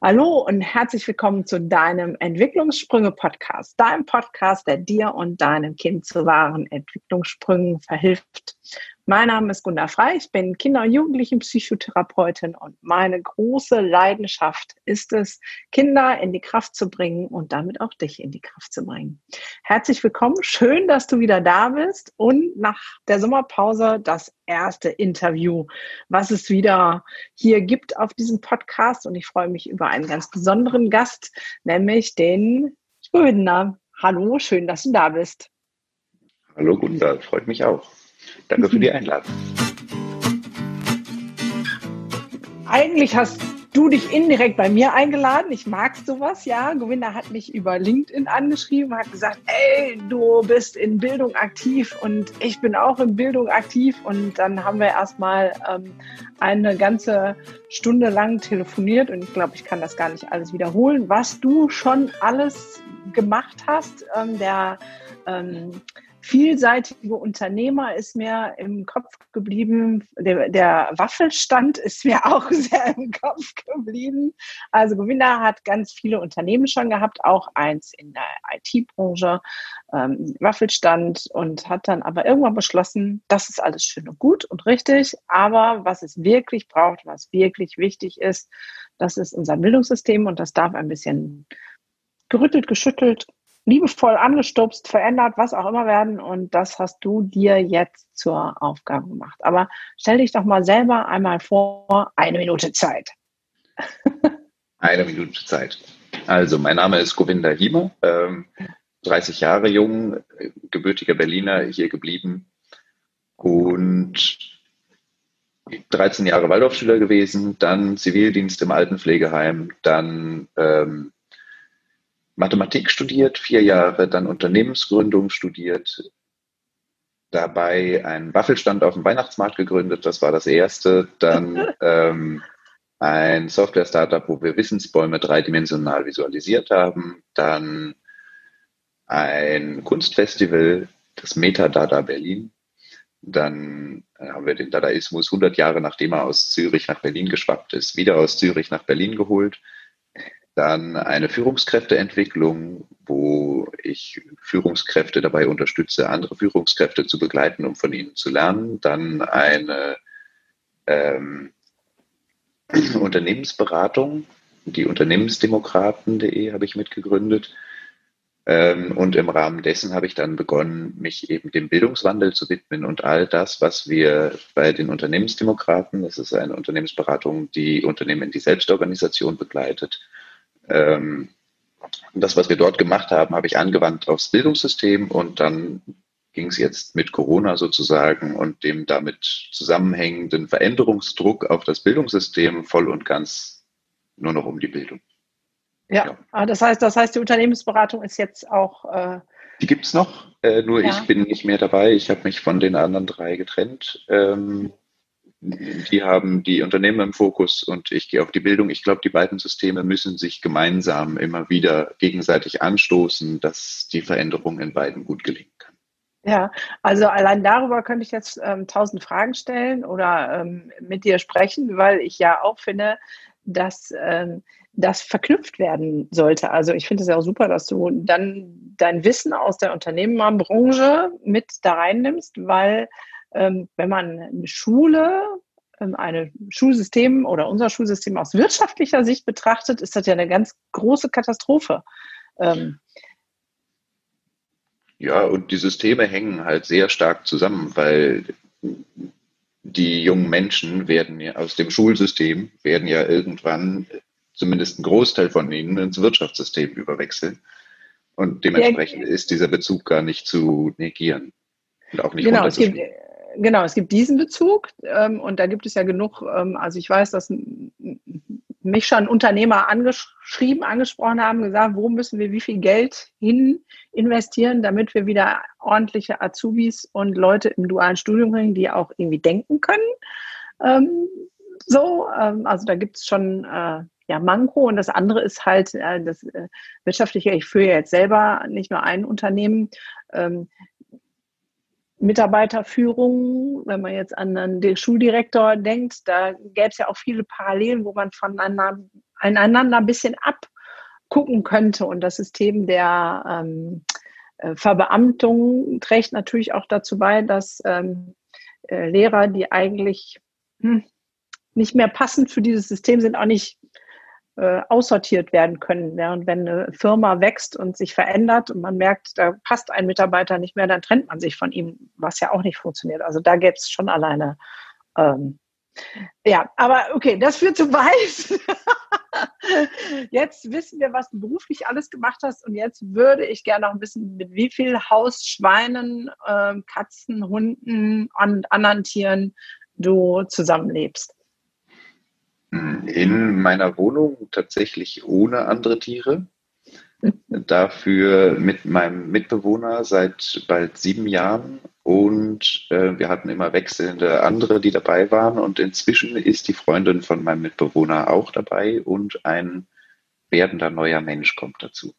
Hallo und herzlich willkommen zu deinem Entwicklungssprünge-Podcast, deinem Podcast, der dir und deinem Kind zu wahren Entwicklungssprüngen verhilft. Mein Name ist Gunda Frei, ich bin Kinder- und Jugendlichen-Psychotherapeutin und meine große Leidenschaft ist es, Kinder in die Kraft zu bringen und damit auch dich in die Kraft zu bringen. Herzlich willkommen, schön, dass du wieder da bist und nach der Sommerpause das erste Interview, was es wieder hier gibt auf diesem Podcast und ich freue mich über einen ganz besonderen Gast, nämlich den Gründner. Hallo, schön, dass du da bist. Hallo Gunda, freut mich auch. Danke für die Einladung. Eigentlich hast du dich indirekt bei mir eingeladen. Ich mag sowas, ja. Gewinner hat mich über LinkedIn angeschrieben, hat gesagt, ey, du bist in Bildung aktiv und ich bin auch in Bildung aktiv. Und dann haben wir erstmal ähm, eine ganze Stunde lang telefoniert und ich glaube, ich kann das gar nicht alles wiederholen, was du schon alles gemacht hast. Ähm, der ähm, vielseitige Unternehmer ist mir im Kopf geblieben. Der, der Waffelstand ist mir auch sehr im Kopf geblieben. Also Gewinner hat ganz viele Unternehmen schon gehabt, auch eins in der IT-Branche, ähm, Waffelstand und hat dann aber irgendwann beschlossen, das ist alles schön und gut und richtig, aber was es wirklich braucht, was wirklich wichtig ist, das ist unser Bildungssystem und das darf ein bisschen gerüttelt, geschüttelt liebevoll angestupst, verändert, was auch immer werden. Und das hast du dir jetzt zur Aufgabe gemacht. Aber stell dich doch mal selber einmal vor, eine Minute Zeit. eine Minute Zeit. Also, mein Name ist Govinda Hiemer, ähm, 30 Jahre jung, gebürtiger Berliner, hier geblieben und 13 Jahre Waldorfschüler gewesen, dann Zivildienst im Altenpflegeheim, dann ähm, Mathematik studiert, vier Jahre, dann Unternehmensgründung studiert, dabei einen Waffelstand auf dem Weihnachtsmarkt gegründet, das war das erste. Dann ähm, ein Software-Startup, wo wir Wissensbäume dreidimensional visualisiert haben. Dann ein Kunstfestival, das Metadada Berlin. Dann äh, haben wir den Dadaismus 100 Jahre nachdem er aus Zürich nach Berlin geschwappt ist, wieder aus Zürich nach Berlin geholt. Dann eine Führungskräfteentwicklung, wo ich Führungskräfte dabei unterstütze, andere Führungskräfte zu begleiten, um von ihnen zu lernen. Dann eine ähm, Unternehmensberatung, die Unternehmensdemokraten.de habe ich mitgegründet. Ähm, und im Rahmen dessen habe ich dann begonnen, mich eben dem Bildungswandel zu widmen und all das, was wir bei den Unternehmensdemokraten, das ist eine Unternehmensberatung, die Unternehmen in die Selbstorganisation begleitet, ähm, das, was wir dort gemacht haben, habe ich angewandt aufs Bildungssystem und dann ging es jetzt mit Corona sozusagen und dem damit zusammenhängenden Veränderungsdruck auf das Bildungssystem voll und ganz nur noch um die Bildung. Ja, ja. Ah, das heißt, das heißt, die Unternehmensberatung ist jetzt auch. Äh, die gibt es noch, äh, nur ja. ich bin nicht mehr dabei. Ich habe mich von den anderen drei getrennt. Ähm, die haben die Unternehmen im Fokus und ich gehe auf die Bildung. Ich glaube, die beiden Systeme müssen sich gemeinsam immer wieder gegenseitig anstoßen, dass die Veränderung in beiden gut gelingen kann. Ja, also allein darüber könnte ich jetzt ähm, tausend Fragen stellen oder ähm, mit dir sprechen, weil ich ja auch finde, dass ähm, das verknüpft werden sollte. Also ich finde es ja auch super, dass du dann dein Wissen aus der Unternehmerbranche mit da reinnimmst, weil ähm, wenn man eine Schule, ähm, ein Schulsystem oder unser Schulsystem aus wirtschaftlicher Sicht betrachtet, ist das ja eine ganz große Katastrophe. Ähm, ja, und die Systeme hängen halt sehr stark zusammen, weil die jungen Menschen werden ja aus dem Schulsystem, werden ja irgendwann, zumindest ein Großteil von ihnen, ins Wirtschaftssystem überwechseln. Und dementsprechend ja, ist dieser Bezug gar nicht zu negieren. Und auch nicht genau, es gibt, genau, es gibt diesen Bezug ähm, und da gibt es ja genug, ähm, also ich weiß, dass mich schon Unternehmer angeschrieben, angesprochen haben, gesagt, wo müssen wir wie viel Geld hin investieren, damit wir wieder ordentliche Azubis und Leute im dualen Studium bringen, die auch irgendwie denken können. Ähm, so, ähm, also da gibt es schon äh, ja, Manko und das andere ist halt äh, das äh, wirtschaftliche. Ich führe jetzt selber nicht nur ein Unternehmen. Ähm, Mitarbeiterführung, wenn man jetzt an den Schuldirektor denkt, da gäbe es ja auch viele Parallelen, wo man von einer einander ein bisschen abgucken könnte. Und das System der ähm, äh, Verbeamtung trägt natürlich auch dazu bei, dass ähm, äh, Lehrer, die eigentlich hm, nicht mehr passend für dieses System sind, auch nicht äh, aussortiert werden können. Während wenn eine Firma wächst und sich verändert und man merkt, da passt ein Mitarbeiter nicht mehr, dann trennt man sich von ihm, was ja auch nicht funktioniert. Also da gäbe es schon alleine. Ähm, ja, aber okay, das führt zu weit. jetzt wissen wir, was du beruflich alles gemacht hast und jetzt würde ich gerne noch wissen, mit wie viel Hausschweinen, äh, Katzen, Hunden und anderen Tieren du zusammenlebst. In meiner Wohnung tatsächlich ohne andere Tiere. Dafür mit meinem Mitbewohner seit bald sieben Jahren und äh, wir hatten immer wechselnde andere, die dabei waren und inzwischen ist die Freundin von meinem Mitbewohner auch dabei und ein werdender neuer Mensch kommt dazu.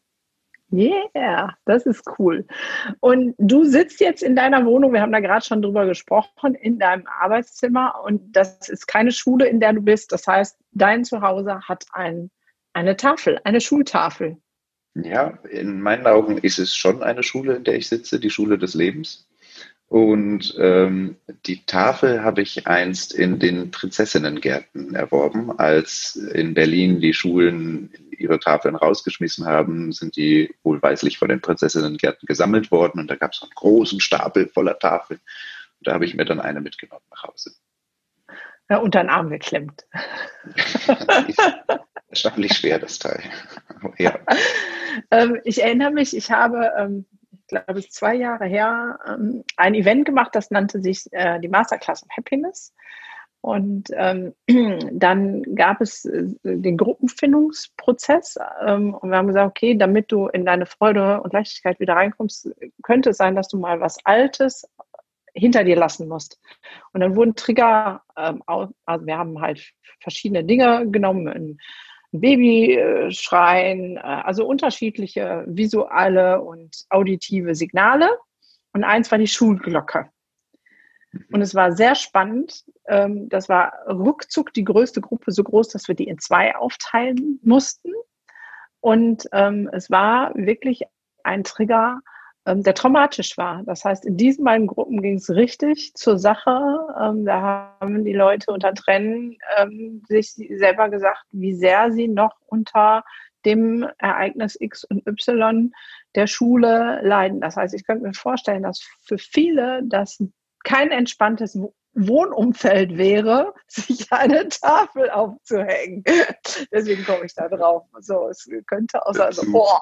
Yeah, das ist cool. Und du sitzt jetzt in deiner Wohnung, wir haben da gerade schon drüber gesprochen, in deinem Arbeitszimmer und das ist keine Schule, in der du bist. Das heißt, dein Zuhause hat ein, eine Tafel, eine Schultafel. Ja, in meinen Augen ist es schon eine Schule, in der ich sitze, die Schule des Lebens. Und ähm, die Tafel habe ich einst in den Prinzessinnengärten erworben. Als in Berlin die Schulen ihre Tafeln rausgeschmissen haben, sind die wohlweislich von den Prinzessinnengärten gesammelt worden. Und da gab es einen großen Stapel voller Tafeln. Und da habe ich mir dann eine mitgenommen nach Hause. Ja, unter den Arm geklemmt. erstaunlich schwer, das Teil. ja. ähm, ich erinnere mich, ich habe ähm, glaube ich, zwei Jahre her ähm, ein Event gemacht, das nannte sich äh, die Masterclass of Happiness. Und ähm, dann gab es äh, den Gruppenfindungsprozess ähm, und wir haben gesagt, okay, damit du in deine Freude und Leichtigkeit wieder reinkommst, könnte es sein, dass du mal was Altes hinter dir lassen musst. Und dann wurden Trigger, ähm, also wir haben halt verschiedene Dinge genommen, Baby schreien, äh, also unterschiedliche visuelle und auditive Signale. Und eins war die Schulglocke. Mhm. Und es war sehr spannend. Ähm, das war ruckzuck die größte Gruppe, so groß, dass wir die in zwei aufteilen mussten. Und ähm, es war wirklich ein Trigger, der traumatisch war. Das heißt, in diesen beiden Gruppen ging es richtig zur Sache. Ähm, da haben die Leute unter Tränen ähm, sich selber gesagt, wie sehr sie noch unter dem Ereignis X und Y der Schule leiden. Das heißt, ich könnte mir vorstellen, dass für viele das kein entspanntes Wohnumfeld wäre, sich eine Tafel aufzuhängen. Deswegen komme ich da drauf. So, es könnte auch sein, so, boah,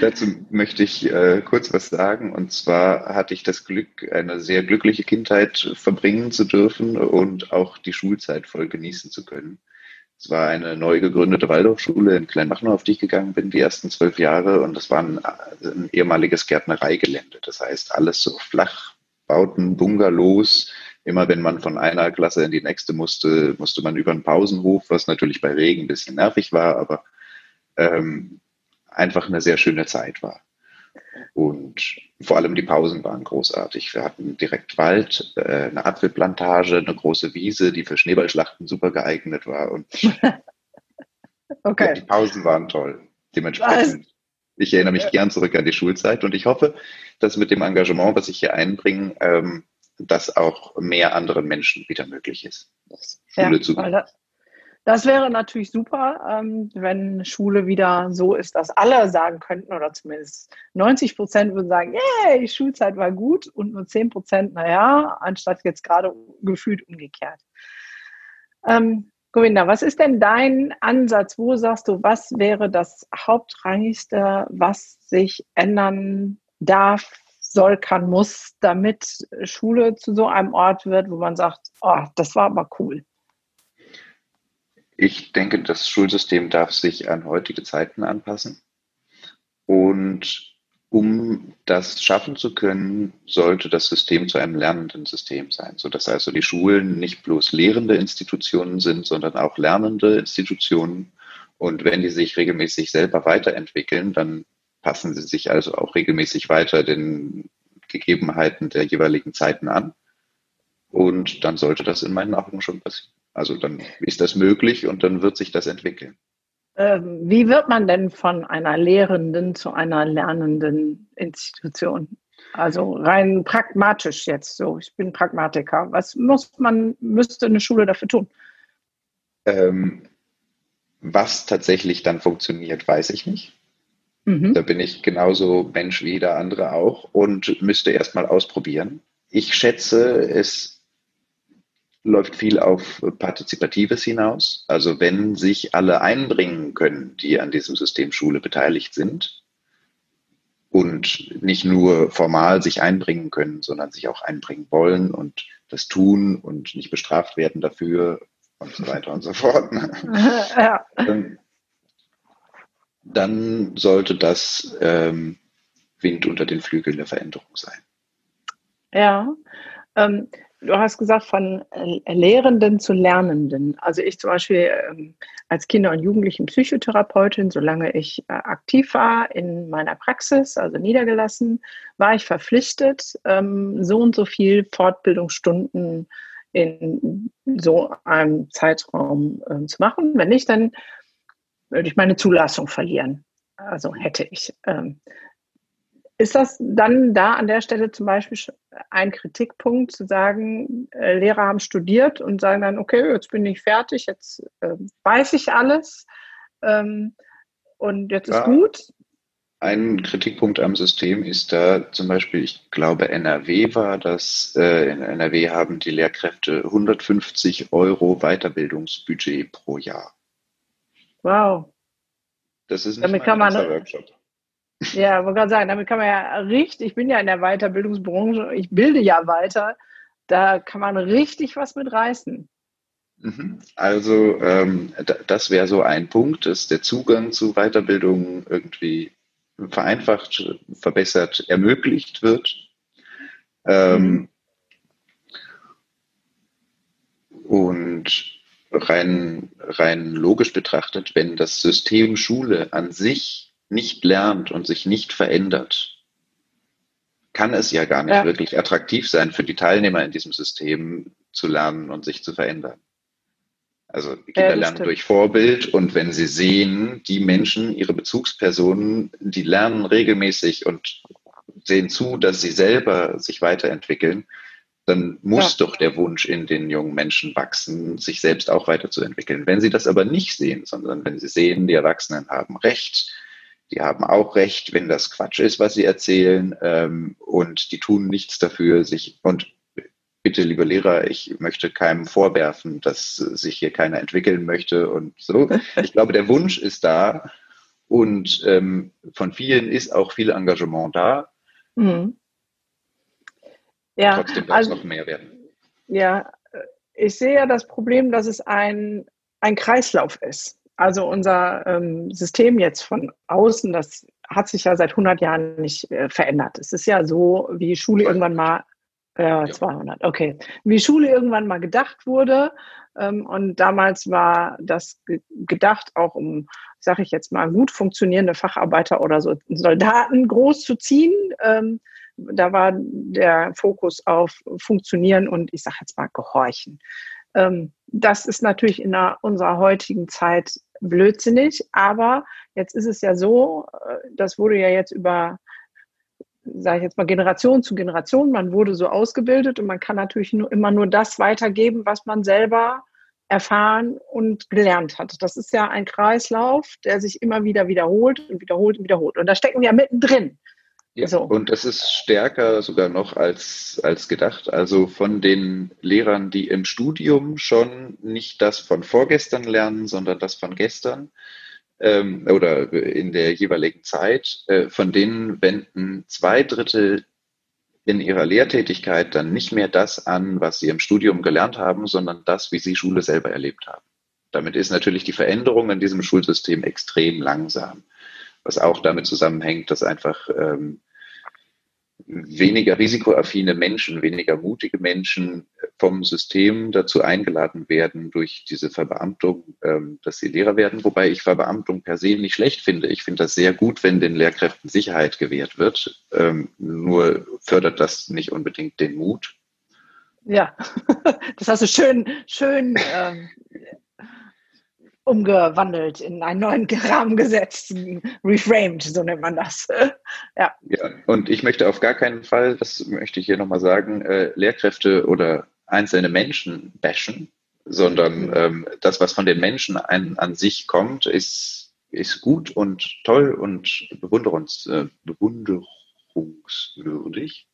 Dazu möchte ich äh, kurz was sagen. Und zwar hatte ich das Glück, eine sehr glückliche Kindheit verbringen zu dürfen und auch die Schulzeit voll genießen zu können. Es war eine neu gegründete Waldorfschule in Kleinmachnow, auf die ich gegangen bin, die ersten zwölf Jahre. Und das war ein, ein ehemaliges Gärtnereigelände. Das heißt, alles so Flachbauten, Bungalows. Immer wenn man von einer Klasse in die nächste musste, musste man über einen Pausenhof, was natürlich bei Regen ein bisschen nervig war, aber ähm, einfach eine sehr schöne Zeit war. Und vor allem die Pausen waren großartig. Wir hatten direkt Wald, äh, eine Apfelplantage, eine große Wiese, die für Schneeballschlachten super geeignet war. Und okay. ja, die Pausen waren toll. Dementsprechend, was? ich erinnere mich gern zurück an die Schulzeit und ich hoffe, dass mit dem Engagement, was ich hier einbringe, ähm, das auch mehr anderen Menschen wieder möglich ist. Schule ja, zu das wäre natürlich super, ähm, wenn Schule wieder so ist, dass alle sagen könnten, oder zumindest 90 Prozent würden sagen, die Schulzeit war gut und nur 10 Prozent, naja, anstatt jetzt gerade gefühlt umgekehrt. Ähm, Govinda, was ist denn dein Ansatz? Wo sagst du, was wäre das Hauptrangigste, was sich ändern darf, soll, kann, muss, damit Schule zu so einem Ort wird, wo man sagt, oh, das war aber cool? Ich denke, das Schulsystem darf sich an heutige Zeiten anpassen. Und um das schaffen zu können, sollte das System zu einem lernenden System sein, sodass also die Schulen nicht bloß lehrende Institutionen sind, sondern auch lernende Institutionen. Und wenn die sich regelmäßig selber weiterentwickeln, dann passen sie sich also auch regelmäßig weiter den Gegebenheiten der jeweiligen Zeiten an. Und dann sollte das in meinen Augen schon passieren. Also dann ist das möglich und dann wird sich das entwickeln. Ähm, wie wird man denn von einer Lehrenden zu einer lernenden Institution? Also rein pragmatisch jetzt so. Ich bin Pragmatiker. Was muss man, müsste eine Schule dafür tun? Ähm, was tatsächlich dann funktioniert, weiß ich nicht. Mhm. Da bin ich genauso Mensch wie jeder andere auch und müsste erst mal ausprobieren. Ich schätze, es läuft viel auf Partizipatives hinaus. Also wenn sich alle einbringen können, die an diesem System Schule beteiligt sind und nicht nur formal sich einbringen können, sondern sich auch einbringen wollen und das tun und nicht bestraft werden dafür und so weiter und so fort. Ja. Ähm, dann sollte das ähm, Wind unter den Flügeln der Veränderung sein. Ja, ähm, du hast gesagt, von äh, Lehrenden zu Lernenden. Also ich zum Beispiel ähm, als Kinder- und Jugendlichen Psychotherapeutin, solange ich äh, aktiv war in meiner Praxis, also niedergelassen, war ich verpflichtet, ähm, so und so viel Fortbildungsstunden in so einem Zeitraum äh, zu machen. Wenn nicht, dann würde ich meine Zulassung verlieren. Also hätte ich. Ähm, ist das dann da an der Stelle zum Beispiel ein Kritikpunkt zu sagen, äh, Lehrer haben studiert und sagen dann, okay, jetzt bin ich fertig, jetzt äh, weiß ich alles ähm, und jetzt ja. ist gut? Ein Kritikpunkt am System ist da zum Beispiel, ich glaube, NRW war das. Äh, in NRW haben die Lehrkräfte 150 Euro Weiterbildungsbudget pro Jahr. Wow. Das ist nicht damit kann man, Workshop. Ja, wollte gerade sagen, damit kann man ja richtig, ich bin ja in der Weiterbildungsbranche, ich bilde ja weiter, da kann man richtig was mit reißen. Mhm. Also ähm, das wäre so ein Punkt, dass der Zugang zu Weiterbildung irgendwie vereinfacht, verbessert, ermöglicht wird. Ähm, und rein, rein logisch betrachtet, wenn das System Schule an sich nicht lernt und sich nicht verändert, kann es ja gar nicht ja. wirklich attraktiv sein für die Teilnehmer in diesem System zu lernen und sich zu verändern. Also Kinder ja, lernen stimmt. durch Vorbild und wenn sie sehen, die Menschen, ihre Bezugspersonen, die lernen regelmäßig und sehen zu, dass sie selber sich weiterentwickeln, dann muss ja. doch der Wunsch in den jungen Menschen wachsen, sich selbst auch weiterzuentwickeln. Wenn sie das aber nicht sehen, sondern wenn sie sehen, die Erwachsenen haben Recht, die haben auch Recht, wenn das Quatsch ist, was sie erzählen, ähm, und die tun nichts dafür, sich und bitte, liebe Lehrer, ich möchte keinem vorwerfen, dass sich hier keiner entwickeln möchte und so. Ich glaube, der Wunsch ist da und ähm, von vielen ist auch viel Engagement da. Mhm. Ja, Trotzdem darf also, es noch mehr werden. Ja, ich sehe ja das Problem, dass es ein, ein Kreislauf ist. Also unser ähm, System jetzt von außen, das hat sich ja seit 100 Jahren nicht äh, verändert. Es ist ja so, wie Schule irgendwann mal ja, 200, okay. Wie Schule irgendwann mal gedacht wurde. Ähm, und damals war das gedacht, auch um, sage ich jetzt mal, gut funktionierende Facharbeiter oder so Soldaten groß zu ziehen. Ähm, da war der Fokus auf Funktionieren und ich sage jetzt mal Gehorchen. Ähm, das ist natürlich in unserer heutigen Zeit blödsinnig, aber jetzt ist es ja so, äh, das wurde ja jetzt über sage ich jetzt mal, Generation zu Generation. Man wurde so ausgebildet und man kann natürlich nur, immer nur das weitergeben, was man selber erfahren und gelernt hat. Das ist ja ein Kreislauf, der sich immer wieder wiederholt und wiederholt und wiederholt. Und da stecken wir ja mittendrin. Ja, so. und das ist stärker sogar noch als, als gedacht. Also von den Lehrern, die im Studium schon nicht das von vorgestern lernen, sondern das von gestern, ähm, oder in der jeweiligen Zeit, äh, von denen wenden zwei Drittel in ihrer Lehrtätigkeit dann nicht mehr das an, was sie im Studium gelernt haben, sondern das, wie sie Schule selber erlebt haben. Damit ist natürlich die Veränderung in diesem Schulsystem extrem langsam, was auch damit zusammenhängt, dass einfach ähm, weniger risikoaffine Menschen, weniger mutige Menschen vom System dazu eingeladen werden durch diese Verbeamtung, ähm, dass sie Lehrer werden. Wobei ich Verbeamtung per se nicht schlecht finde. Ich finde das sehr gut, wenn den Lehrkräften Sicherheit gewährt wird. Ähm, nur fördert das nicht unbedingt den Mut. Ja, das hast du schön, schön ähm, umgewandelt, in einen neuen Rahmen gesetzt, reframed, so nennt man das. ja. ja. Und ich möchte auf gar keinen Fall, das möchte ich hier nochmal sagen, äh, Lehrkräfte oder einzelne Menschen bashen, sondern mhm. ähm, das, was von den Menschen ein, an sich kommt, ist, ist gut und toll und bewunderungs, äh, bewunderungswürdig.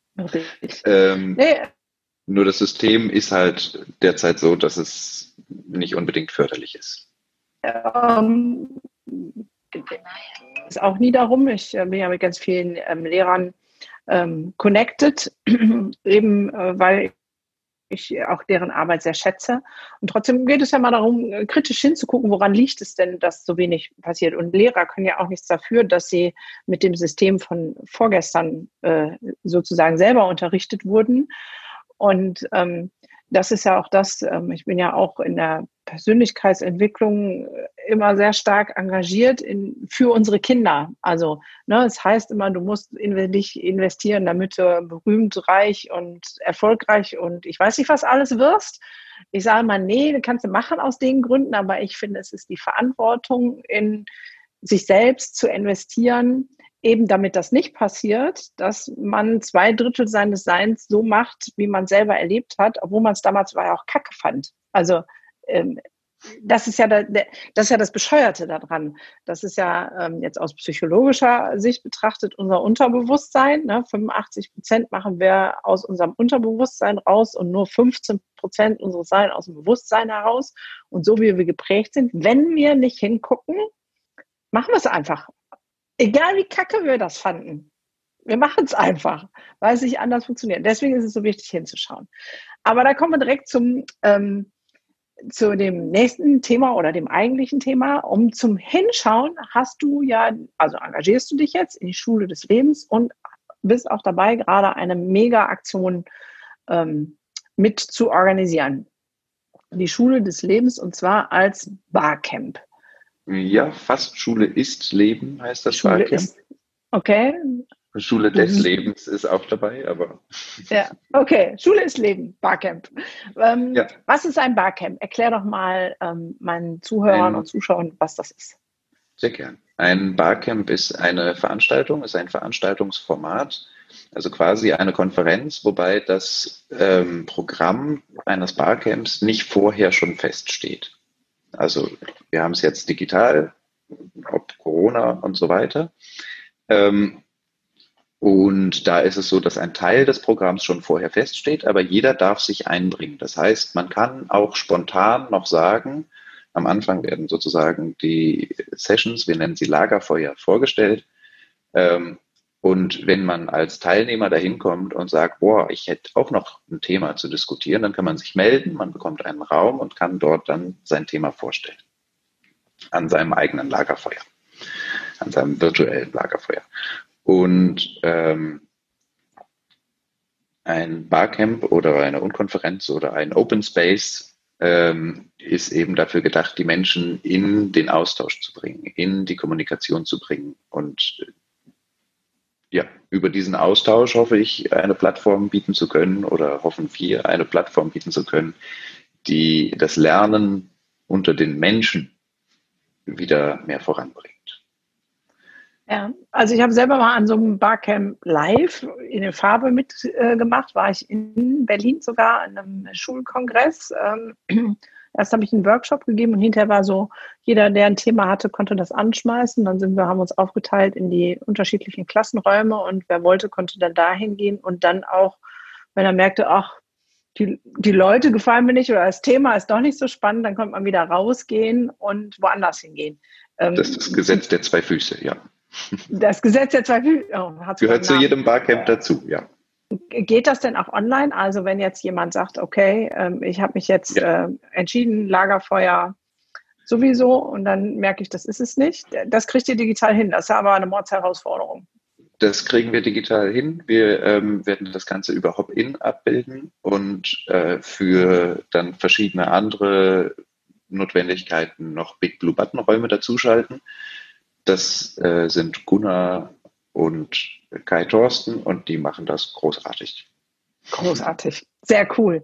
Ähm, nee. Nur das System ist halt derzeit so, dass es nicht unbedingt förderlich ist. Ähm, ist auch nie darum. Ich äh, bin ja mit ganz vielen ähm, Lehrern ähm, connected, eben äh, weil ich auch deren Arbeit sehr schätze. Und trotzdem geht es ja mal darum, äh, kritisch hinzugucken, woran liegt es denn, dass so wenig passiert. Und Lehrer können ja auch nichts dafür, dass sie mit dem System von vorgestern äh, sozusagen selber unterrichtet wurden. Und ähm, das ist ja auch das, ähm, ich bin ja auch in der Persönlichkeitsentwicklung äh, immer sehr stark engagiert in, für unsere Kinder. Also ne, es heißt immer, du musst in dich investieren, damit du berühmt, reich und erfolgreich und ich weiß nicht, was alles wirst. Ich sage mal, nee, kannst du machen aus den Gründen, aber ich finde, es ist die Verantwortung in sich selbst zu investieren, eben damit das nicht passiert, dass man zwei Drittel seines Seins so macht, wie man selber erlebt hat, obwohl man es damals war ja auch kacke fand. Also ähm, das ist ja das ist ja das Bescheuerte daran. Das ist ja ähm, jetzt aus psychologischer Sicht betrachtet unser Unterbewusstsein. Ne? 85 Prozent machen wir aus unserem Unterbewusstsein raus und nur 15 Prozent unseres Sein aus dem Bewusstsein heraus. Und so wie wir geprägt sind, wenn wir nicht hingucken, machen wir es einfach. Egal wie kacke wir das fanden. Wir machen es einfach, weil es nicht anders funktioniert. Deswegen ist es so wichtig hinzuschauen. Aber da kommen wir direkt zum, ähm, zu dem nächsten Thema oder dem eigentlichen Thema. Um zum Hinschauen hast du ja, also engagierst du dich jetzt in die Schule des Lebens und bist auch dabei, gerade eine Mega-Aktion ähm, mit zu organisieren. Die Schule des Lebens und zwar als Barcamp. Ja, fast Schule ist Leben heißt das Schule Barcamp. Ist, okay. Schule des mhm. Lebens ist auch dabei, aber. Ja, okay. Schule ist Leben, Barcamp. Ähm, ja. Was ist ein Barcamp? Erklär doch mal ähm, meinen Zuhörern ein, und Zuschauern, was das ist. Sehr gern. Ein Barcamp ist eine Veranstaltung, ist ein Veranstaltungsformat, also quasi eine Konferenz, wobei das ähm, Programm eines Barcamps nicht vorher schon feststeht. Also wir haben es jetzt digital, ob Corona und so weiter. Ähm, und da ist es so, dass ein Teil des Programms schon vorher feststeht, aber jeder darf sich einbringen. Das heißt, man kann auch spontan noch sagen, am Anfang werden sozusagen die Sessions, wir nennen sie Lagerfeuer, vorgestellt. Ähm, und wenn man als Teilnehmer dahin kommt und sagt, boah, ich hätte auch noch ein Thema zu diskutieren, dann kann man sich melden, man bekommt einen Raum und kann dort dann sein Thema vorstellen. An seinem eigenen Lagerfeuer, an seinem virtuellen Lagerfeuer. Und ähm, ein Barcamp oder eine Unkonferenz oder ein Open Space ähm, ist eben dafür gedacht, die Menschen in den Austausch zu bringen, in die Kommunikation zu bringen und ja, über diesen Austausch hoffe ich, eine Plattform bieten zu können oder hoffen wir, eine Plattform bieten zu können, die das Lernen unter den Menschen wieder mehr voranbringt. Ja, also ich habe selber mal an so einem Barcamp live in der Farbe mitgemacht, äh, war ich in Berlin sogar an einem Schulkongress. Ähm, Erst habe ich einen Workshop gegeben und hinterher war so, jeder, der ein Thema hatte, konnte das anschmeißen. Dann sind wir, haben uns aufgeteilt in die unterschiedlichen Klassenräume und wer wollte, konnte dann dahin gehen und dann auch, wenn er merkte, ach, die, die Leute gefallen mir nicht oder das Thema ist doch nicht so spannend, dann konnte man wieder rausgehen und woanders hingehen. Ähm, das ist das Gesetz der zwei Füße, ja. Das Gesetz der zwei Füße oh, gehört zu jedem Barcamp dazu, ja. Geht das denn auch online? Also wenn jetzt jemand sagt, okay, ähm, ich habe mich jetzt ja. äh, entschieden, Lagerfeuer sowieso und dann merke ich, das ist es nicht. Das kriegt ihr digital hin. Das ist aber eine Mordsherausforderung. Das kriegen wir digital hin. Wir ähm, werden das Ganze über Hop-In abbilden und äh, für dann verschiedene andere Notwendigkeiten noch Big Blue Button Räume dazuschalten. Das äh, sind Gunnar und Kai Thorsten und die machen das großartig. Großartig, sehr cool.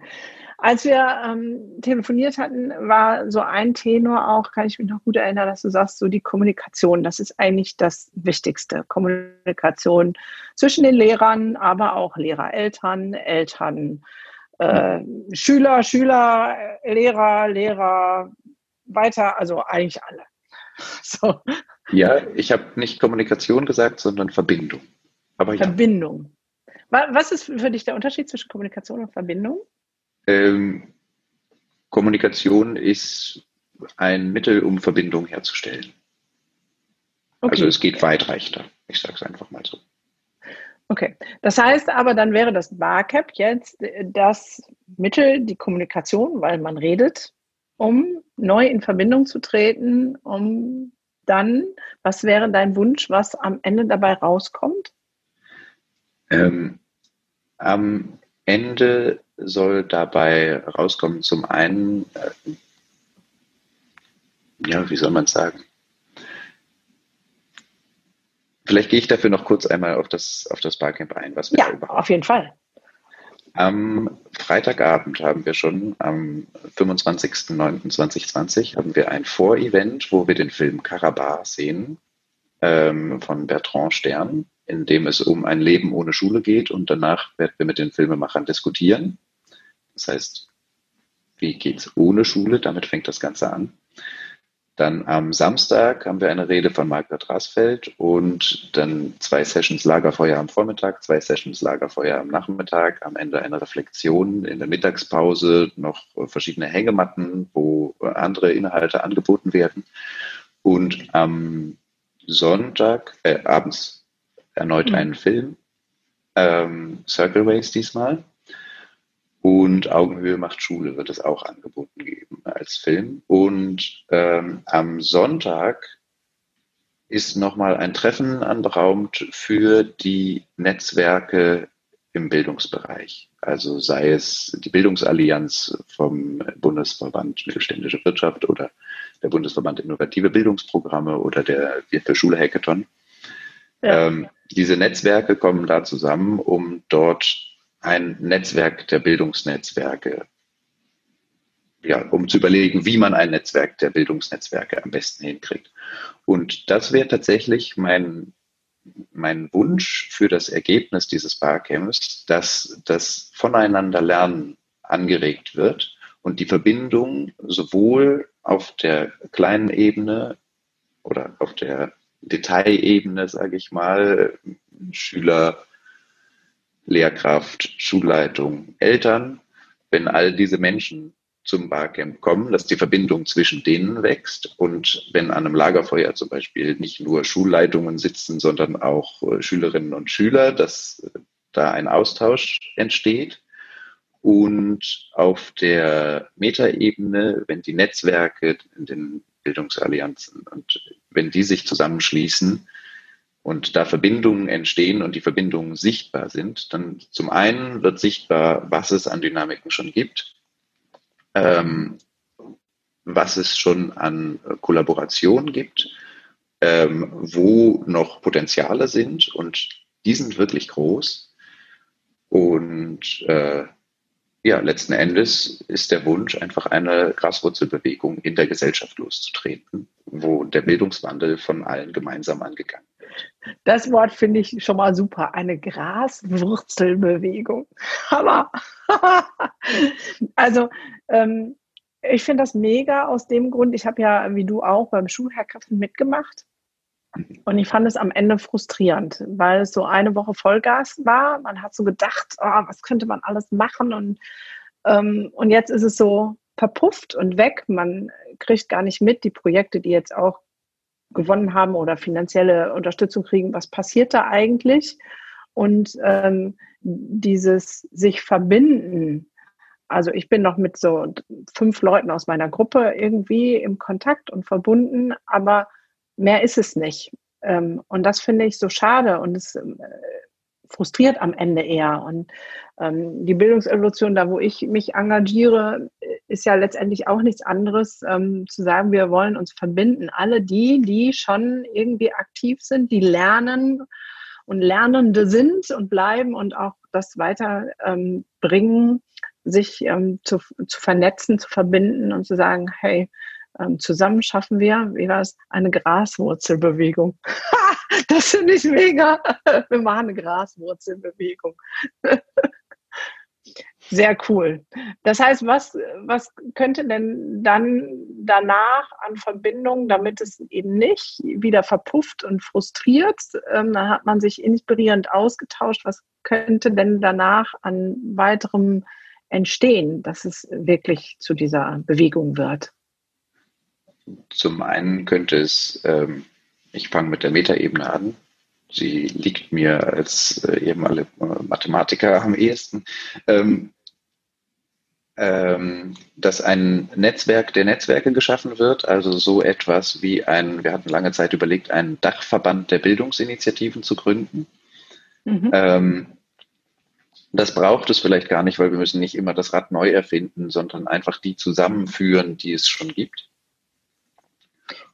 Als wir ähm, telefoniert hatten, war so ein Tenor auch, kann ich mich noch gut erinnern, dass du sagst, so die Kommunikation, das ist eigentlich das Wichtigste. Kommunikation zwischen den Lehrern, aber auch Lehrer, Eltern, Eltern, äh, Schüler, Schüler, Lehrer, Lehrer, weiter, also eigentlich alle. So. Ja, ich habe nicht Kommunikation gesagt, sondern Verbindung. Aber Verbindung. Ja. Was ist für dich der Unterschied zwischen Kommunikation und Verbindung? Ähm, Kommunikation ist ein Mittel, um Verbindung herzustellen. Okay. Also es geht weitreichender. Ich sage es einfach mal so. Okay, das heißt aber, dann wäre das Barcap jetzt das Mittel, die Kommunikation, weil man redet, um neu in Verbindung zu treten, um dann, was wäre dein Wunsch, was am Ende dabei rauskommt? Ähm, am Ende soll dabei rauskommen, zum einen, äh, ja, wie soll man sagen? Vielleicht gehe ich dafür noch kurz einmal auf das, auf das Barcamp ein. Was wir ja, auf jeden Fall. Am Freitagabend haben wir schon, am 25.09.2020, haben wir ein Vorevent, wo wir den Film Karabar sehen ähm, von Bertrand Stern in dem es um ein Leben ohne Schule geht und danach werden wir mit den Filmemachern diskutieren. Das heißt, wie geht's ohne Schule? Damit fängt das Ganze an. Dann am Samstag haben wir eine Rede von Margaret Rasfeld und dann zwei Sessions Lagerfeuer am Vormittag, zwei Sessions Lagerfeuer am Nachmittag, am Ende eine Reflexion, in der Mittagspause noch verschiedene Hängematten, wo andere Inhalte angeboten werden. Und am Sonntag, äh, abends erneut mhm. einen Film, ähm, Circle Race diesmal. Und Augenhöhe macht Schule wird es auch angeboten geben als Film. Und ähm, am Sonntag ist nochmal ein Treffen anberaumt für die Netzwerke im Bildungsbereich. Also sei es die Bildungsallianz vom Bundesverband Mittelständische Wirtschaft oder der Bundesverband Innovative Bildungsprogramme oder der Wir für Schule Hackathon. Ja. Ähm, diese Netzwerke kommen da zusammen, um dort ein Netzwerk der Bildungsnetzwerke, ja, um zu überlegen, wie man ein Netzwerk der Bildungsnetzwerke am besten hinkriegt. Und das wäre tatsächlich mein, mein Wunsch für das Ergebnis dieses Barcamps, dass das Voneinanderlernen angeregt wird und die Verbindung sowohl auf der kleinen Ebene oder auf der Detailebene, sage ich mal, Schüler, Lehrkraft, Schulleitung, Eltern, wenn all diese Menschen zum Barcamp kommen, dass die Verbindung zwischen denen wächst und wenn an einem Lagerfeuer zum Beispiel nicht nur Schulleitungen sitzen, sondern auch äh, Schülerinnen und Schüler, dass da ein Austausch entsteht. Und auf der Metaebene, wenn die Netzwerke in den Bildungsallianzen und wenn die sich zusammenschließen und da Verbindungen entstehen und die Verbindungen sichtbar sind, dann zum einen wird sichtbar, was es an Dynamiken schon gibt, ähm, was es schon an Kollaboration gibt, ähm, wo noch Potenziale sind und die sind wirklich groß. Und äh, ja, letzten Endes ist der Wunsch, einfach eine Graswurzelbewegung in der Gesellschaft loszutreten, wo der Bildungswandel von allen gemeinsam angegangen. Das Wort finde ich schon mal super. Eine Graswurzelbewegung. Hammer. also, ähm, ich finde das mega aus dem Grund, ich habe ja, wie du auch, beim Schulherrkräften mitgemacht. Und ich fand es am Ende frustrierend, weil es so eine Woche Vollgas war. Man hat so gedacht, oh, was könnte man alles machen? Und, ähm, und jetzt ist es so verpufft und weg. Man kriegt gar nicht mit, die Projekte, die jetzt auch gewonnen haben oder finanzielle Unterstützung kriegen, was passiert da eigentlich? Und ähm, dieses sich verbinden, also ich bin noch mit so fünf Leuten aus meiner Gruppe irgendwie im Kontakt und verbunden, aber mehr ist es nicht. Ähm, und das finde ich so schade und es äh, frustriert am Ende eher. Und ähm, die Bildungsevolution, da wo ich mich engagiere, ist ja letztendlich auch nichts anderes, ähm, zu sagen, wir wollen uns verbinden. Alle die, die schon irgendwie aktiv sind, die lernen und Lernende sind und bleiben und auch das weiterbringen, sich ähm, zu, zu vernetzen, zu verbinden und zu sagen, hey, ähm, zusammen schaffen wir, wie war es, eine Graswurzelbewegung. das finde ich mega. Wir machen eine Graswurzelbewegung. Sehr cool. Das heißt, was, was könnte denn dann danach an Verbindungen, damit es eben nicht wieder verpufft und frustriert, ähm, dann hat man sich inspirierend ausgetauscht, was könnte denn danach an weiterem entstehen, dass es wirklich zu dieser Bewegung wird? Zum einen könnte es, ähm, ich fange mit der Metaebene an, sie liegt mir als äh, ehemalige Mathematiker am ehesten. Ähm, ähm, dass ein Netzwerk der Netzwerke geschaffen wird, also so etwas wie ein, wir hatten lange Zeit überlegt, einen Dachverband der Bildungsinitiativen zu gründen. Mhm. Ähm, das braucht es vielleicht gar nicht, weil wir müssen nicht immer das Rad neu erfinden, sondern einfach die zusammenführen, die es schon gibt.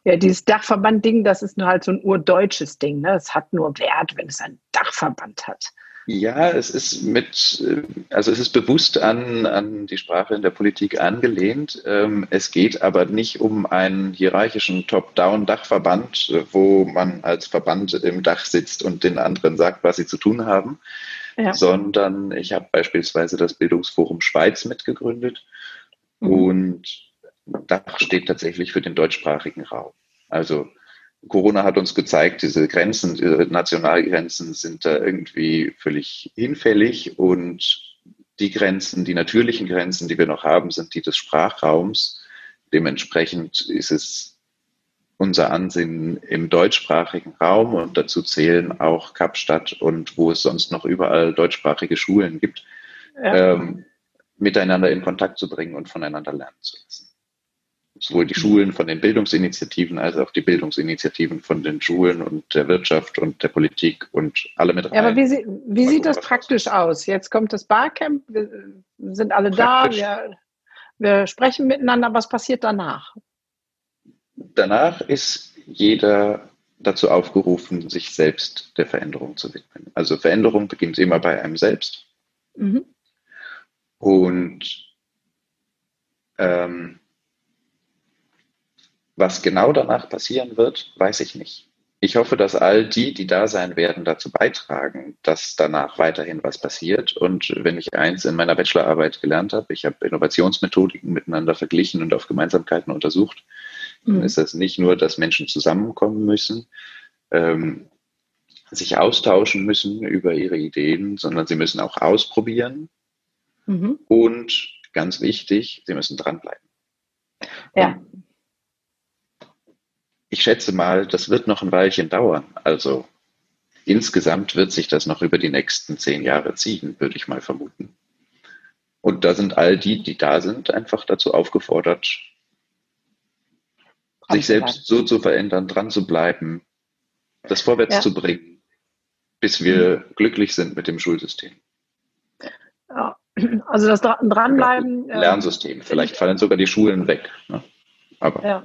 Ja, dieses Dachverband-Ding, das ist nur halt so ein urdeutsches Ding. Ne? Es hat nur Wert, wenn es einen Dachverband hat. Ja, es ist mit, also es ist bewusst an, an die Sprache in der Politik angelehnt. Ähm, es geht aber nicht um einen hierarchischen Top-Down-Dachverband, wo man als Verband im Dach sitzt und den anderen sagt, was sie zu tun haben, ja. sondern ich habe beispielsweise das Bildungsforum Schweiz mitgegründet mhm. und Dach steht tatsächlich für den deutschsprachigen Raum. Also Corona hat uns gezeigt, diese Grenzen, diese Nationalgrenzen sind da irgendwie völlig hinfällig und die Grenzen, die natürlichen Grenzen, die wir noch haben, sind die des Sprachraums. Dementsprechend ist es unser Ansinnen im deutschsprachigen Raum und dazu zählen auch Kapstadt und wo es sonst noch überall deutschsprachige Schulen gibt, ja. ähm, miteinander in Kontakt zu bringen und voneinander lernen zu lassen sowohl die Schulen von den Bildungsinitiativen als auch die Bildungsinitiativen von den Schulen und der Wirtschaft und der Politik und alle mit rein. Ja, aber wie, wie sieht das praktisch aus? Jetzt kommt das Barcamp, wir sind alle praktisch. da, wir, wir sprechen miteinander. Was passiert danach? Danach ist jeder dazu aufgerufen, sich selbst der Veränderung zu widmen. Also Veränderung beginnt immer bei einem selbst. Mhm. Und ähm, was genau danach passieren wird, weiß ich nicht. Ich hoffe, dass all die, die da sein werden, dazu beitragen, dass danach weiterhin was passiert. Und wenn ich eins in meiner Bachelorarbeit gelernt habe, ich habe Innovationsmethodiken miteinander verglichen und auf Gemeinsamkeiten untersucht, mhm. dann ist das nicht nur, dass Menschen zusammenkommen müssen, ähm, sich austauschen müssen über ihre Ideen, sondern sie müssen auch ausprobieren. Mhm. Und ganz wichtig, sie müssen dranbleiben. Ja. Und ich schätze mal, das wird noch ein Weilchen dauern. Also insgesamt wird sich das noch über die nächsten zehn Jahre ziehen, würde ich mal vermuten. Und da sind all die, die da sind, einfach dazu aufgefordert, sich selbst so zu verändern, dran zu bleiben, das vorwärts ja. zu bringen, bis wir mhm. glücklich sind mit dem Schulsystem. Ja. Also das Dranbleiben. Lernsystem. Vielleicht fallen sogar die Schulen weg. Ne? Aber. Ja,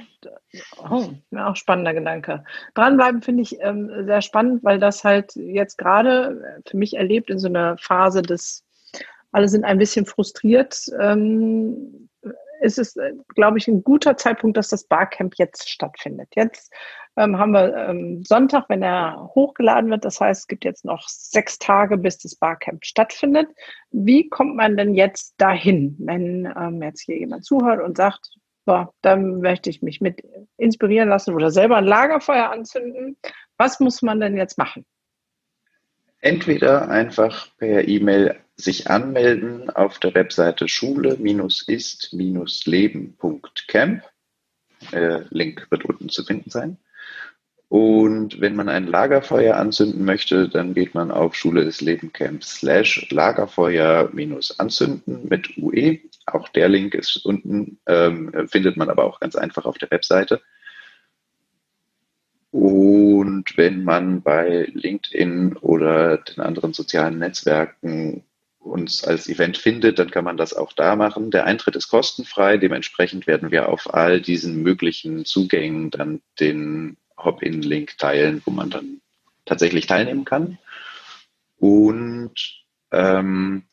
oh, auch spannender Gedanke. Dranbleiben finde ich ähm, sehr spannend, weil das halt jetzt gerade für mich erlebt in so einer Phase des, alle sind ein bisschen frustriert. Ähm, ist es, glaube ich, ein guter Zeitpunkt, dass das Barcamp jetzt stattfindet. Jetzt ähm, haben wir ähm, Sonntag, wenn er hochgeladen wird. Das heißt, es gibt jetzt noch sechs Tage, bis das Barcamp stattfindet. Wie kommt man denn jetzt dahin, wenn ähm, jetzt hier jemand zuhört und sagt, so, dann möchte ich mich mit inspirieren lassen oder selber ein Lagerfeuer anzünden. Was muss man denn jetzt machen? Entweder einfach per E-Mail sich anmelden auf der Webseite schule-ist-leben.camp. Äh, Link wird unten zu finden sein. Und wenn man ein Lagerfeuer anzünden möchte, dann geht man auf Schule des Leben Camp slash Lagerfeuer minus anzünden mit UE. Auch der Link ist unten, ähm, findet man aber auch ganz einfach auf der Webseite. Und wenn man bei LinkedIn oder den anderen sozialen Netzwerken uns als Event findet, dann kann man das auch da machen. Der Eintritt ist kostenfrei. Dementsprechend werden wir auf all diesen möglichen Zugängen dann den Hop-in-Link teilen, wo man dann tatsächlich teilnehmen kann. Und ähm,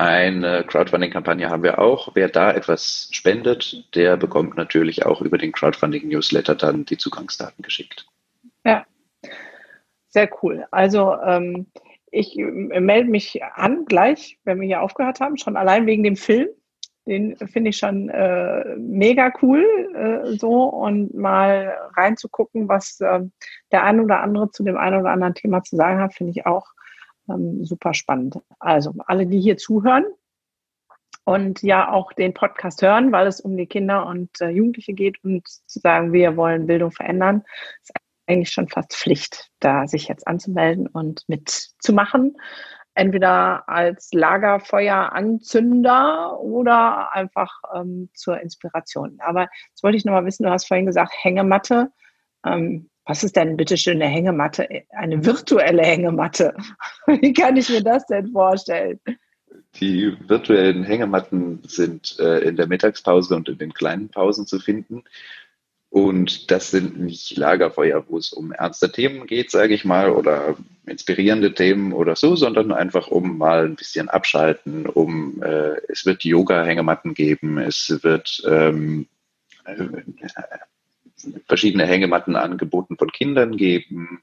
eine Crowdfunding-Kampagne haben wir auch. Wer da etwas spendet, der bekommt natürlich auch über den Crowdfunding-Newsletter dann die Zugangsdaten geschickt. Ja, sehr cool. Also ähm, ich äh, melde mich an gleich, wenn wir hier aufgehört haben, schon allein wegen dem Film. Den finde ich schon äh, mega cool, äh, so und mal reinzugucken, was äh, der ein oder andere zu dem einen oder anderen Thema zu sagen hat, finde ich auch ähm, super spannend. Also alle, die hier zuhören und ja auch den Podcast hören, weil es um die Kinder und äh, Jugendliche geht und zu sagen, wir wollen Bildung verändern, ist eigentlich schon fast Pflicht, da sich jetzt anzumelden und mitzumachen. Entweder als Lagerfeueranzünder oder einfach ähm, zur Inspiration. Aber jetzt wollte ich nochmal wissen, du hast vorhin gesagt, Hängematte. Ähm, was ist denn bitte schön eine Hängematte? Eine virtuelle Hängematte. Wie kann ich mir das denn vorstellen? Die virtuellen Hängematten sind äh, in der Mittagspause und in den kleinen Pausen zu finden. Und das sind nicht Lagerfeuer, wo es um ernste Themen geht, sage ich mal, oder inspirierende Themen oder so, sondern einfach um mal ein bisschen abschalten, um äh, es wird Yoga-Hängematten geben, es wird ähm, äh, verschiedene Hängematten angeboten von Kindern geben.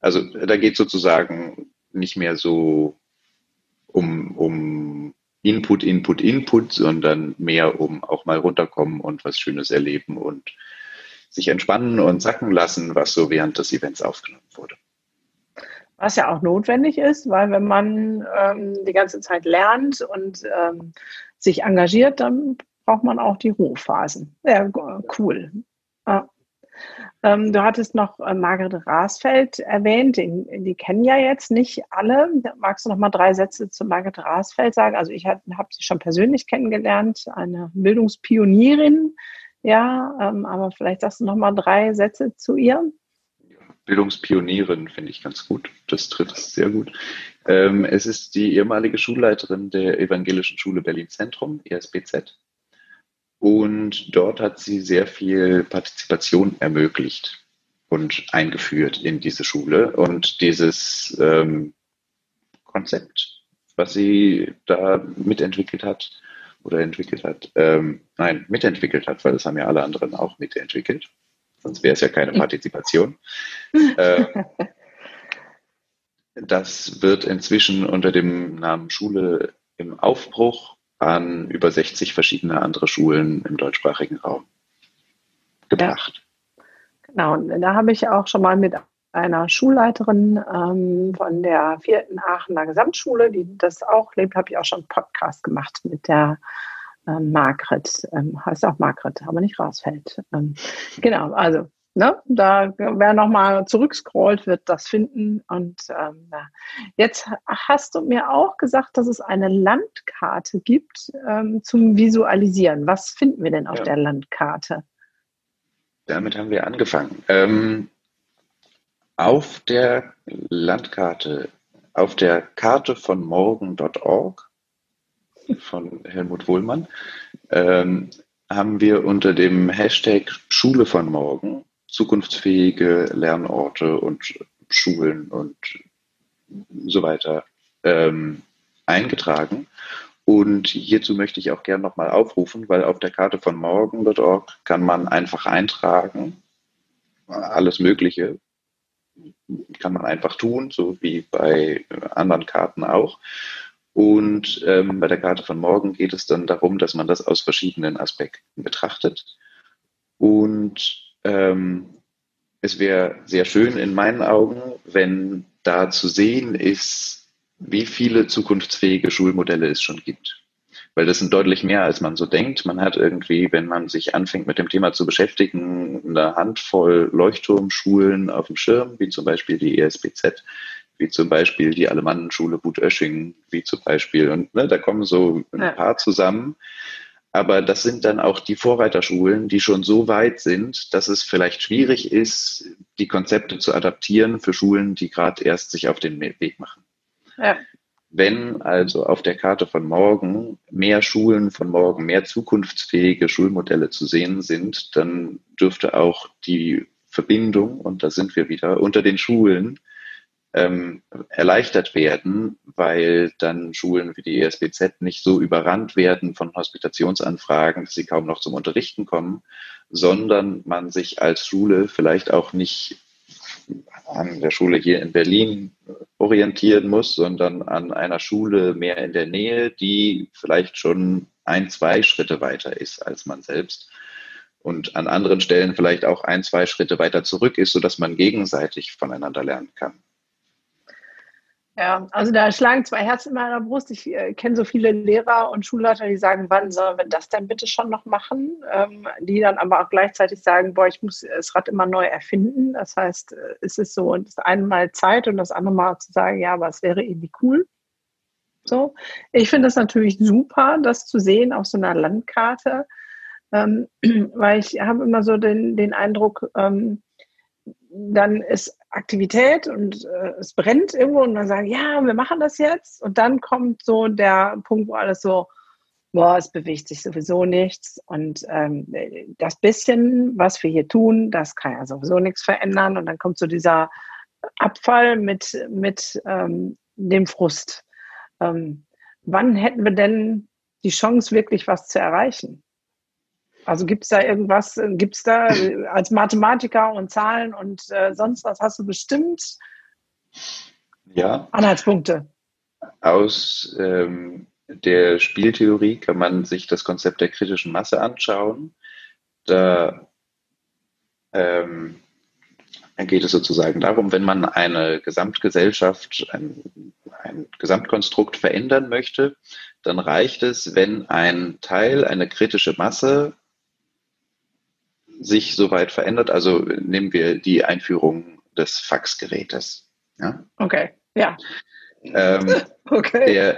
Also da geht sozusagen nicht mehr so um, um Input, Input, Input, sondern mehr um auch mal runterkommen und was Schönes erleben und sich entspannen und sacken lassen, was so während des Events aufgenommen wurde. Was ja auch notwendig ist, weil wenn man ähm, die ganze Zeit lernt und ähm, sich engagiert, dann braucht man auch die Ruhephasen. Ja, cool. Ja. Ähm, du hattest noch äh, Margret Rasfeld erwähnt, den, die kennen ja jetzt nicht alle. Magst du noch mal drei Sätze zu Margret Rasfeld sagen? Also ich habe sie schon persönlich kennengelernt, eine Bildungspionierin, ja, ähm, aber vielleicht sagst du noch mal drei Sätze zu ihr. Bildungspionierin finde ich ganz gut. Das trifft es sehr gut. Ähm, es ist die ehemalige Schulleiterin der Evangelischen Schule Berlin Zentrum, ESBZ. Und dort hat sie sehr viel Partizipation ermöglicht und eingeführt in diese Schule. Und dieses ähm, Konzept, was sie da mitentwickelt hat oder entwickelt hat, ähm, nein, mitentwickelt hat, weil das haben ja alle anderen auch mitentwickelt. Sonst wäre es ja keine Partizipation. äh, das wird inzwischen unter dem Namen Schule im Aufbruch an über 60 verschiedene andere Schulen im deutschsprachigen Raum gebracht. Ja. Genau, und da habe ich auch schon mal mit einer Schulleiterin ähm, von der vierten Aachener Gesamtschule, die das auch lebt, habe ich auch schon einen Podcast gemacht mit der ähm, Margret. Ähm, heißt auch Margret, aber nicht Rasfeld. Ähm, genau, also Ne? Da, wer nochmal zurückscrollt, wird das finden. Und ähm, jetzt hast du mir auch gesagt, dass es eine Landkarte gibt ähm, zum Visualisieren. Was finden wir denn auf ja. der Landkarte? Damit haben wir angefangen. Ähm, auf der Landkarte, auf der Karte von morgen.org von Helmut Wohlmann, ähm, haben wir unter dem Hashtag Schule von morgen zukunftsfähige Lernorte und Schulen und so weiter ähm, eingetragen. Und hierzu möchte ich auch gerne nochmal aufrufen, weil auf der Karte von morgen.org kann man einfach eintragen, alles Mögliche kann man einfach tun, so wie bei anderen Karten auch. Und ähm, bei der Karte von morgen geht es dann darum, dass man das aus verschiedenen Aspekten betrachtet. Und ähm, es wäre sehr schön in meinen Augen, wenn da zu sehen ist, wie viele zukunftsfähige Schulmodelle es schon gibt. Weil das sind deutlich mehr, als man so denkt. Man hat irgendwie, wenn man sich anfängt mit dem Thema zu beschäftigen, eine Handvoll Leuchtturmschulen auf dem Schirm, wie zum Beispiel die ESBZ, wie zum Beispiel die Alemannenschule Oeschingen, wie zum Beispiel, und ne, da kommen so ein ja. paar zusammen. Aber das sind dann auch die Vorreiterschulen, die schon so weit sind, dass es vielleicht schwierig ist, die Konzepte zu adaptieren für Schulen, die gerade erst sich auf den Weg machen. Ja. Wenn also auf der Karte von morgen mehr Schulen von morgen, mehr zukunftsfähige Schulmodelle zu sehen sind, dann dürfte auch die Verbindung, und da sind wir wieder, unter den Schulen ähm, erleichtert werden, weil dann Schulen wie die ESBZ nicht so überrannt werden von Hospitationsanfragen, dass sie kaum noch zum Unterrichten kommen, sondern man sich als Schule vielleicht auch nicht an der Schule hier in Berlin orientieren muss, sondern an einer Schule mehr in der Nähe, die vielleicht schon ein, zwei Schritte weiter ist als man selbst und an anderen Stellen vielleicht auch ein, zwei Schritte weiter zurück ist, sodass man gegenseitig voneinander lernen kann. Ja, also da schlagen zwei Herzen in meiner Brust. Ich äh, kenne so viele Lehrer und Schulleiter, die sagen, wann sollen wir das denn bitte schon noch machen? Ähm, die dann aber auch gleichzeitig sagen, boah, ich muss das Rad immer neu erfinden. Das heißt, äh, es ist so, das eine Mal Zeit und das andere Mal zu sagen, ja, aber es wäre irgendwie cool. So. Ich finde es natürlich super, das zu sehen auf so einer Landkarte, ähm, weil ich habe immer so den, den Eindruck, ähm, dann ist Aktivität und äh, es brennt irgendwo und dann sagen, ja, wir machen das jetzt. Und dann kommt so der Punkt, wo alles so, boah, es bewegt sich sowieso nichts. Und ähm, das bisschen, was wir hier tun, das kann ja sowieso nichts verändern. Und dann kommt so dieser Abfall mit, mit ähm, dem Frust. Ähm, wann hätten wir denn die Chance, wirklich was zu erreichen? Also gibt es da irgendwas, gibt es da als Mathematiker und Zahlen und äh, sonst was hast du bestimmt ja. Anhaltspunkte? Aus ähm, der Spieltheorie kann man sich das Konzept der kritischen Masse anschauen. Da ähm, geht es sozusagen darum, wenn man eine Gesamtgesellschaft, ein, ein Gesamtkonstrukt verändern möchte, dann reicht es, wenn ein Teil, eine kritische Masse sich soweit verändert. Also nehmen wir die Einführung des Faxgerätes. Ja? Okay, ja. Ähm, okay. Der,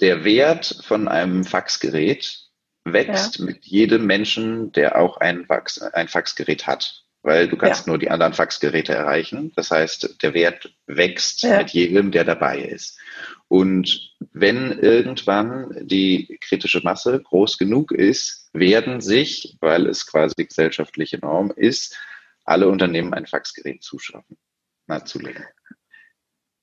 der Wert von einem Faxgerät wächst ja. mit jedem Menschen, der auch ein, Fax, ein Faxgerät hat. Weil du kannst ja. nur die anderen Faxgeräte erreichen. Das heißt, der Wert wächst ja. mit jedem, der dabei ist. Und wenn irgendwann die kritische Masse groß genug ist, werden sich, weil es quasi gesellschaftliche Norm ist, alle Unternehmen ein Faxgerät zuschaffen, na, zulegen.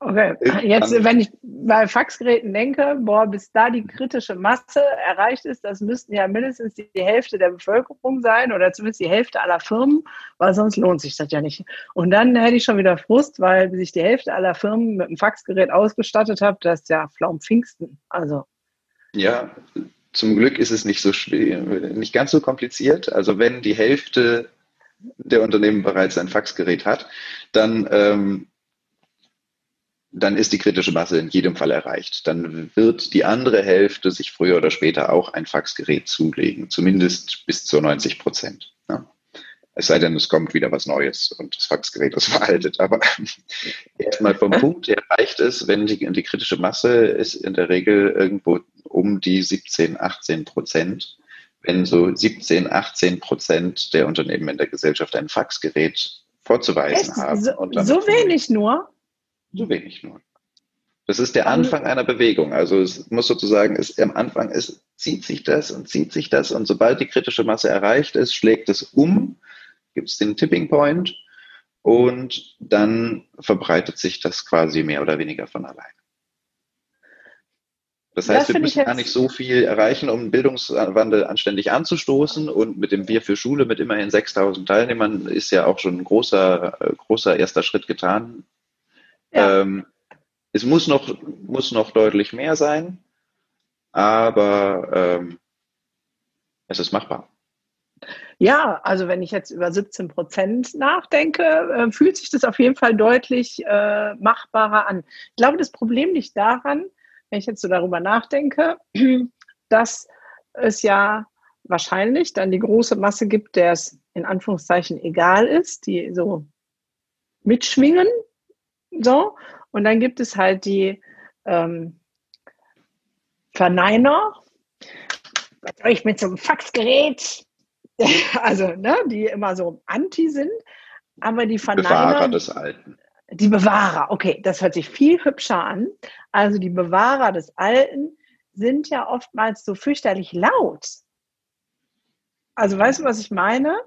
Okay, jetzt, wenn ich bei Faxgeräten denke, boah, bis da die kritische Masse erreicht ist, das müssten ja mindestens die Hälfte der Bevölkerung sein oder zumindest die Hälfte aller Firmen, weil sonst lohnt sich das ja nicht. Und dann hätte ich schon wieder Frust, weil bis ich die Hälfte aller Firmen mit einem Faxgerät ausgestattet habe, das ist ja Flaum Pfingsten. Also. Ja, zum Glück ist es nicht so schwer, nicht ganz so kompliziert. Also wenn die Hälfte der Unternehmen bereits ein Faxgerät hat, dann ähm, dann ist die kritische Masse in jedem Fall erreicht. Dann wird die andere Hälfte sich früher oder später auch ein Faxgerät zulegen, zumindest bis zu 90 Prozent. Ja. Es sei denn, es kommt wieder was Neues und das Faxgerät ist veraltet. Aber erstmal vom Punkt her reicht es, wenn die, die kritische Masse ist in der Regel irgendwo um die 17, 18 Prozent. Wenn so 17, 18 Prozent der Unternehmen in der Gesellschaft ein Faxgerät vorzuweisen Echt? haben. So, so wenig nur? So wenig nur. Das ist der Anfang einer Bewegung. Also es muss sozusagen, es, am Anfang es zieht sich das und zieht sich das und sobald die kritische Masse erreicht ist, schlägt es um, gibt es den Tipping Point und dann verbreitet sich das quasi mehr oder weniger von alleine. Das heißt, das wir müssen gar nicht so viel erreichen, um Bildungswandel anständig anzustoßen. Und mit dem Wir für Schule mit immerhin 6000 Teilnehmern ist ja auch schon ein großer, äh, großer erster Schritt getan. Ja. Ähm, es muss noch, muss noch deutlich mehr sein, aber ähm, es ist machbar. Ja, also wenn ich jetzt über 17 Prozent nachdenke, äh, fühlt sich das auf jeden Fall deutlich äh, machbarer an. Ich glaube, das Problem liegt daran, wenn ich jetzt so darüber nachdenke, dass es ja wahrscheinlich dann die große Masse gibt, der es in Anführungszeichen egal ist, die so mitschwingen so, und dann gibt es halt die ähm, Verneiner, was soll ich mit so einem Faxgerät? also, ne, die immer so anti sind, aber die Verneiner. Bewahrer des Alten. Die Bewahrer, okay, das hört sich viel hübscher an. Also die Bewahrer des Alten sind ja oftmals so fürchterlich laut. Also weißt du, was ich meine?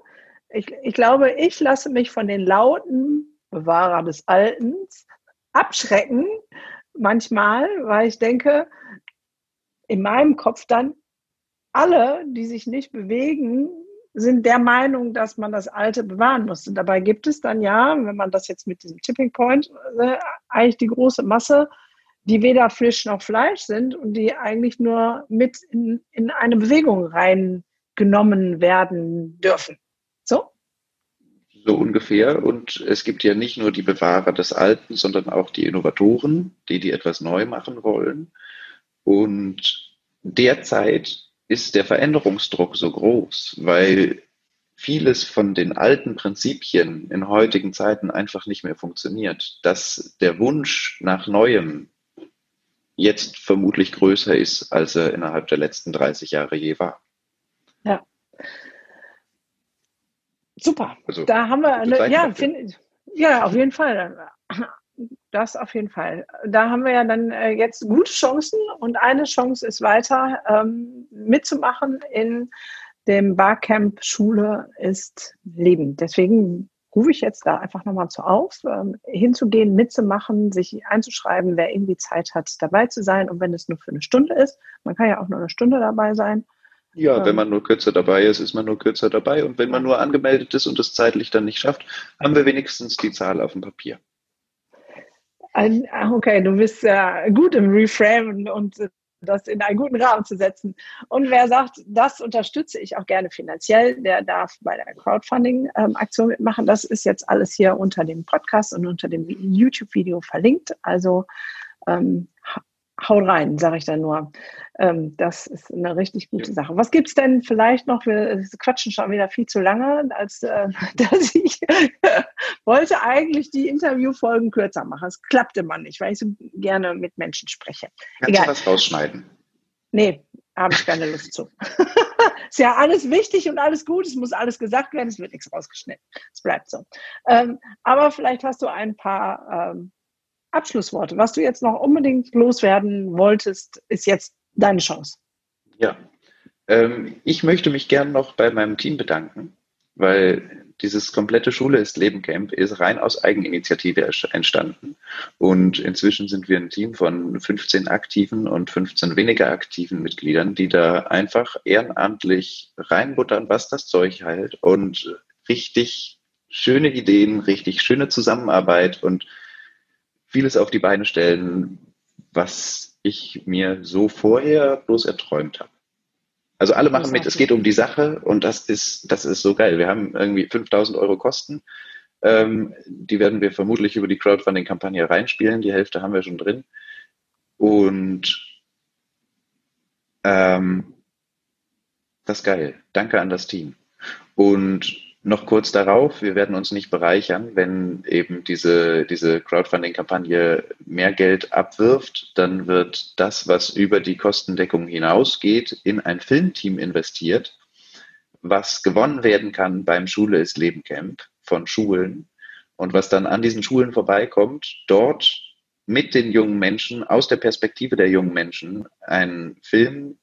Ich, ich glaube, ich lasse mich von den lauten Bewahrer des Altens abschrecken manchmal, weil ich denke, in meinem Kopf dann, alle, die sich nicht bewegen, sind der Meinung, dass man das Alte bewahren muss. Und dabei gibt es dann ja, wenn man das jetzt mit diesem Tipping Point, äh, eigentlich die große Masse, die weder Fisch noch Fleisch sind und die eigentlich nur mit in, in eine Bewegung reingenommen werden dürfen. So? Ungefähr. Und es gibt ja nicht nur die Bewahrer des Alten, sondern auch die Innovatoren, die, die etwas neu machen wollen. Und derzeit ist der Veränderungsdruck so groß, weil vieles von den alten Prinzipien in heutigen Zeiten einfach nicht mehr funktioniert, dass der Wunsch nach Neuem jetzt vermutlich größer ist, als er innerhalb der letzten 30 Jahre je war. Ja. Super. Also, da haben wir eine, ja, find, ja, auf jeden Fall. Das auf jeden Fall. Da haben wir ja dann äh, jetzt gute Chancen und eine Chance ist weiter ähm, mitzumachen in dem Barcamp Schule ist Leben. Deswegen rufe ich jetzt da einfach nochmal zu auf, ähm, hinzugehen, mitzumachen, sich einzuschreiben, wer irgendwie Zeit hat, dabei zu sein. Und wenn es nur für eine Stunde ist, man kann ja auch nur eine Stunde dabei sein. Ja, wenn ähm, man nur kürzer dabei ist, ist man nur kürzer dabei. Und wenn man nur angemeldet ist und es zeitlich dann nicht schafft, haben wir wenigstens die Zahl auf dem Papier. Ah, okay, du bist ja gut im Reframe und das in einen guten Rahmen zu setzen. Und wer sagt, das unterstütze ich auch gerne finanziell, der darf bei der Crowdfunding-Aktion mitmachen. Das ist jetzt alles hier unter dem Podcast und unter dem YouTube-Video verlinkt. Also ähm, haut rein, sage ich dann nur. Ähm, das ist eine richtig gute Sache. Was gibt es denn vielleicht noch? Wir quatschen schon wieder viel zu lange, als äh, dass ich wollte eigentlich die Interviewfolgen kürzer machen. Es klappte man nicht, weil ich so gerne mit Menschen spreche. Kannst Egal. du was rausschneiden? Nee, habe ich keine Lust zu. ist ja alles wichtig und alles gut, es muss alles gesagt werden, es wird nichts rausgeschnitten. Es bleibt so. Ähm, aber vielleicht hast du ein paar ähm, Abschlussworte. Was du jetzt noch unbedingt loswerden wolltest, ist jetzt deine Chance. Ja, ähm, ich möchte mich gern noch bei meinem Team bedanken, weil dieses komplette Schule ist Leben Camp ist rein aus Eigeninitiative entstanden. Und inzwischen sind wir ein Team von 15 aktiven und 15 weniger aktiven Mitgliedern, die da einfach ehrenamtlich reinbuttern, was das Zeug hält und richtig schöne Ideen, richtig schöne Zusammenarbeit und vieles auf die Beine stellen, was ich mir so vorher bloß erträumt habe. Also alle machen mit, es geht um die Sache und das ist, das ist so geil. Wir haben irgendwie 5000 Euro Kosten. Ähm, die werden wir vermutlich über die Crowdfunding-Kampagne reinspielen. Die Hälfte haben wir schon drin. Und ähm, das ist geil. Danke an das Team. Und noch kurz darauf, wir werden uns nicht bereichern, wenn eben diese, diese Crowdfunding-Kampagne mehr Geld abwirft, dann wird das, was über die Kostendeckung hinausgeht, in ein Filmteam investiert, was gewonnen werden kann beim Schule ist Leben Camp von Schulen und was dann an diesen Schulen vorbeikommt, dort mit den jungen Menschen, aus der Perspektive der jungen Menschen, einen Film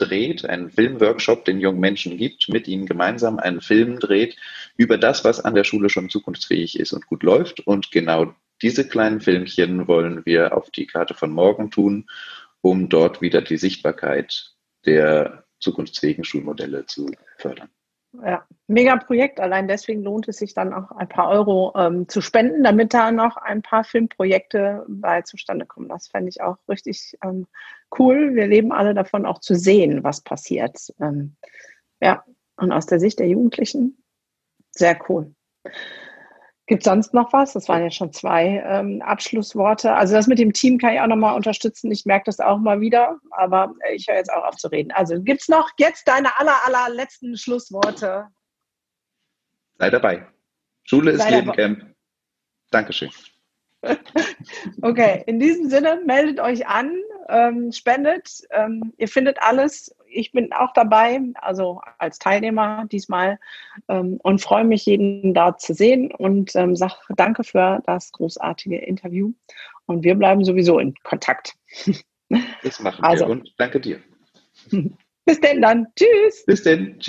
dreht, einen Filmworkshop den jungen Menschen gibt, mit ihnen gemeinsam einen Film dreht über das, was an der Schule schon zukunftsfähig ist und gut läuft. Und genau diese kleinen Filmchen wollen wir auf die Karte von morgen tun, um dort wieder die Sichtbarkeit der zukunftsfähigen Schulmodelle zu fördern. Ja, mega Projekt. Allein deswegen lohnt es sich dann auch ein paar Euro ähm, zu spenden, damit da noch ein paar Filmprojekte bei zustande kommen. Das fände ich auch richtig ähm, cool. Wir leben alle davon, auch zu sehen, was passiert. Ähm, ja, und aus der Sicht der Jugendlichen sehr cool. Gibt es sonst noch was? Das waren ja schon zwei ähm, Abschlussworte. Also das mit dem Team kann ich auch nochmal unterstützen. Ich merke das auch mal wieder, aber ich höre jetzt auch auf zu reden. Also gibt es noch jetzt deine aller, aller letzten Schlussworte? Sei dabei. Schule ist Leben Camp. Dankeschön. okay, in diesem Sinne meldet euch an, ähm, spendet. Ähm, ihr findet alles ich bin auch dabei, also als Teilnehmer diesmal ähm, und freue mich, jeden da zu sehen und ähm, sage danke für das großartige Interview. Und wir bleiben sowieso in Kontakt. Das machen also, wir und danke dir. Bis denn dann. Tschüss. Bis denn. Tschüss.